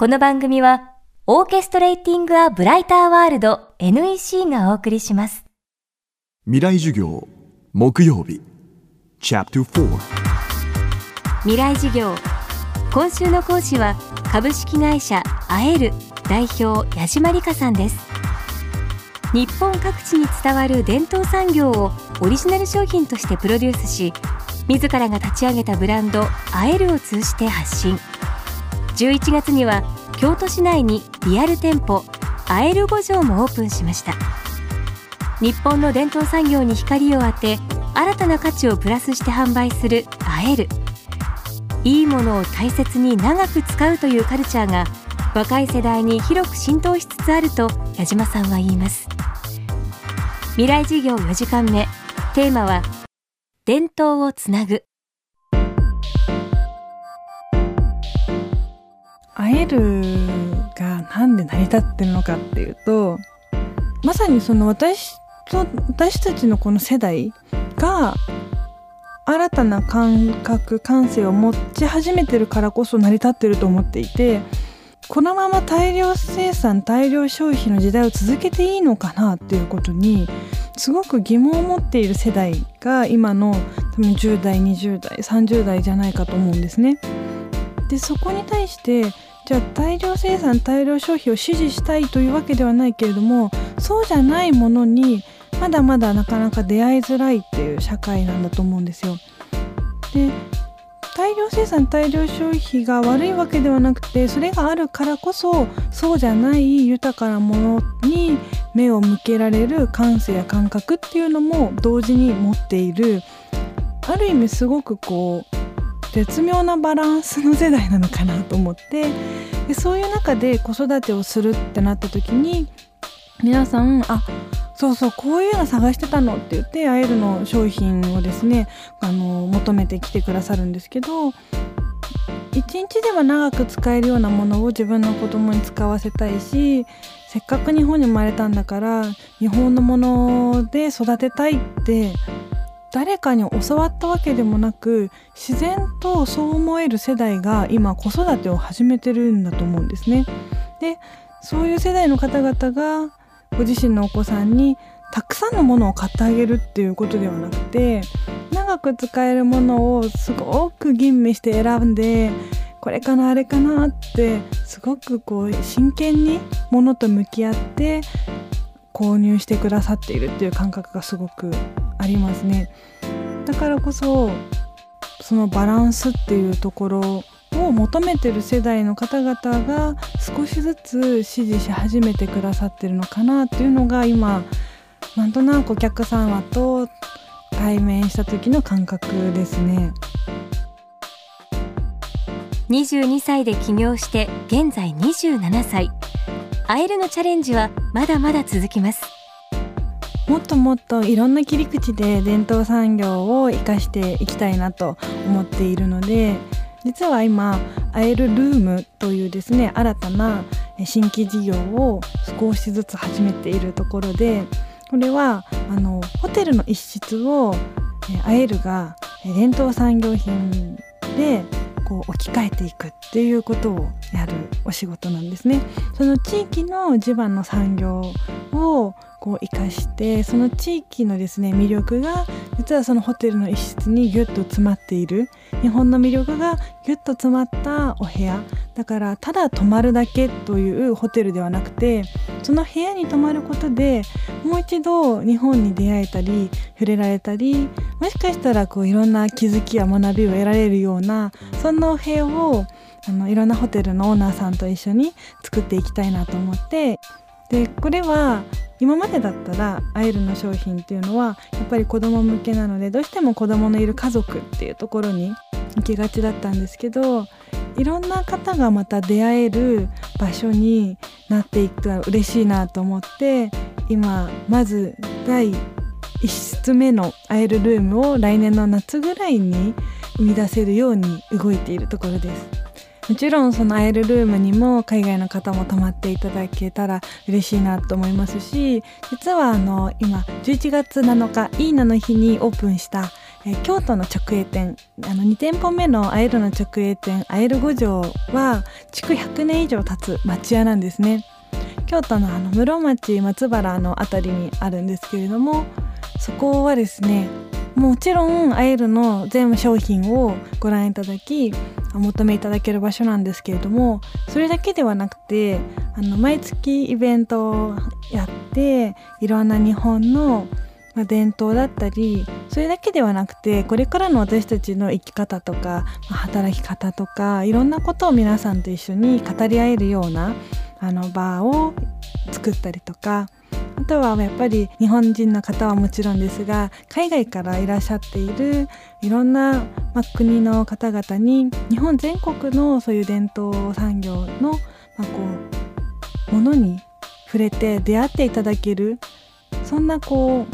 この番組は、オーケストレーティング・ア・ブライター・ワールド NEC がお送りします。未来授業木曜日。Chapter 4未来授業今週の講師は株式会社アエル代表矢島理香さんです。日本各地に伝わる伝統産業をオリジナル商品としてプロデュースし自らが立ち上げたブランドアエルを通じて発信11月には京都市内にリアル店舗アエル五条もオープンしました。日本の伝統産業に光を当て新たな価値をプラスして販売するアエル。いいものを大切に長く使うというカルチャーが若い世代に広く浸透しつつあると矢島さんは言います。未来事業4時間目。テーマは伝統をつなぐ。会えるがなんで成り立ってるのかっていうとまさにその私と私たちのこの世代が新たな感覚感性を持ち始めてるからこそ成り立ってると思っていてこのまま大量生産大量消費の時代を続けていいのかなっていうことにすごく疑問を持っている世代が今の多分10代20代30代じゃないかと思うんですね。でそこに対してじゃあ大量生産大量消費を支持したいというわけではないけれどもそうじゃないものにまだまだなかなか出会いづらいっていう社会なんだと思うんですよ。で大量生産大量消費が悪いわけではなくてそれがあるからこそそうじゃない豊かなものに目を向けられる感性や感覚っていうのも同時に持っているある意味すごくこう絶妙なバランスの世代なのかなと思ってでそういう中で子育てをするってなった時に皆さんあそうそうこういうの探してたのって言ってアエルの商品をですねあの求めてきてくださるんですけど一日では長く使えるようなものを自分の子供に使わせたいしせっかく日本に生まれたんだから日本のもので育てたいって誰かに教わったわけでもなく自然とそう思える世代が今子育てを始めてるんだと思うんですね。でそういう世代の方々がご自身のお子さんにたくさんのものを買ってあげるっていうことではなくて長く使えるものをすごく吟味して選んでこれかなあれかなってすごくこう真剣にものと向き合って購入してくださっているっていう感覚がすごくありますね。だからこそそのバランスっていうところを求めてる世代の方々が少しずつ支持し始めてくださってるのかなっていうのが今なんとなくお客様と対面した時の感覚ですね。22歳で起業して現在27歳。アエルのチャレンジはまだまだ続きます。もっともっといろんな切り口で伝統産業を生かしていきたいなと思っているので実は今アエルルームというですね新たな新規事業を少しずつ始めているところでこれはあのホテルの一室をアエルが伝統産業品でこう置き換えていくっていうことをやるお仕事なんですね。その地域の地盤の産業をこう生かしてその地域のですね魅力が実はそのホテルの一室にギュッと詰まっている。日本の魅力がギュッと詰まったお部屋。だからただ泊まるだけというホテルではなくてその部屋に泊まることでもう一度日本に出会えたり触れられたりもしかしたらこういろんな気づきや学びを得られるようなそんなお部屋をあのいろんなホテルのオーナーさんと一緒に作っていきたいなと思って。でこれは今までだったらアイルの商品っていうのはやっぱり子供向けなのでどうしても子供のいる家族っていうところに行きがちだったんですけどいろんな方がまた出会える場所になっていくと嬉しいなと思って今まず第1室目のアイルルームを来年の夏ぐらいに生み出せるように動いているところです。もちろんそのアイルルームにも海外の方も泊まっていただけたら嬉しいなと思いますし実はあの今11月7日いいなの日にオープンした、京都の直営店あの2店舗目のアエルの直営店アエル五条は築100年以上経つ町屋なんですね。京都のあの室町松原の辺りにあるんですけれどもそこはですねもちろんアエルの全部商品をご覧いただきお求めいただける場所なんですけれどもそれだけではなくてあの毎月イベントをやっていろんな日本の伝統だったりそれだけではなくてこれからの私たちの生き方とか働き方とかいろんなことを皆さんと一緒に語り合えるようなあの場を作ったりとかあとはやっぱり日本人の方はもちろんですが海外からいらっしゃっているいろんな、ま国の方々に日本全国のそういう伝統産業の、まあこうものに触れて出会っていただけるそんなこう、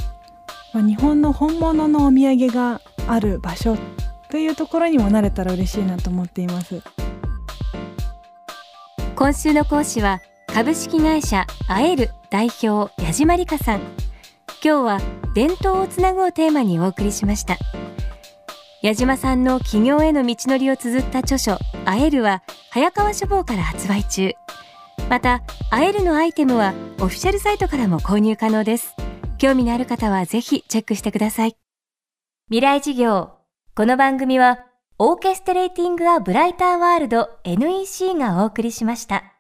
まあ日本の本物のお土産がある場所というところにもなれたら嬉しいなと思っています。今週の講師は株式会社アエル代表矢島理香さん。今日は伝統をつなぐをテーマにお送りしました。矢島さんの起業への道のりを綴った著書アエルは早川書房から発売中。またアエルのアイテムはオフィシャルサイトからも購入可能です。興味のある方はぜひチェックしてください。未来事業。この番組はオーケストレーティング・ア・ブライター・ワールド NEC がお送りしました。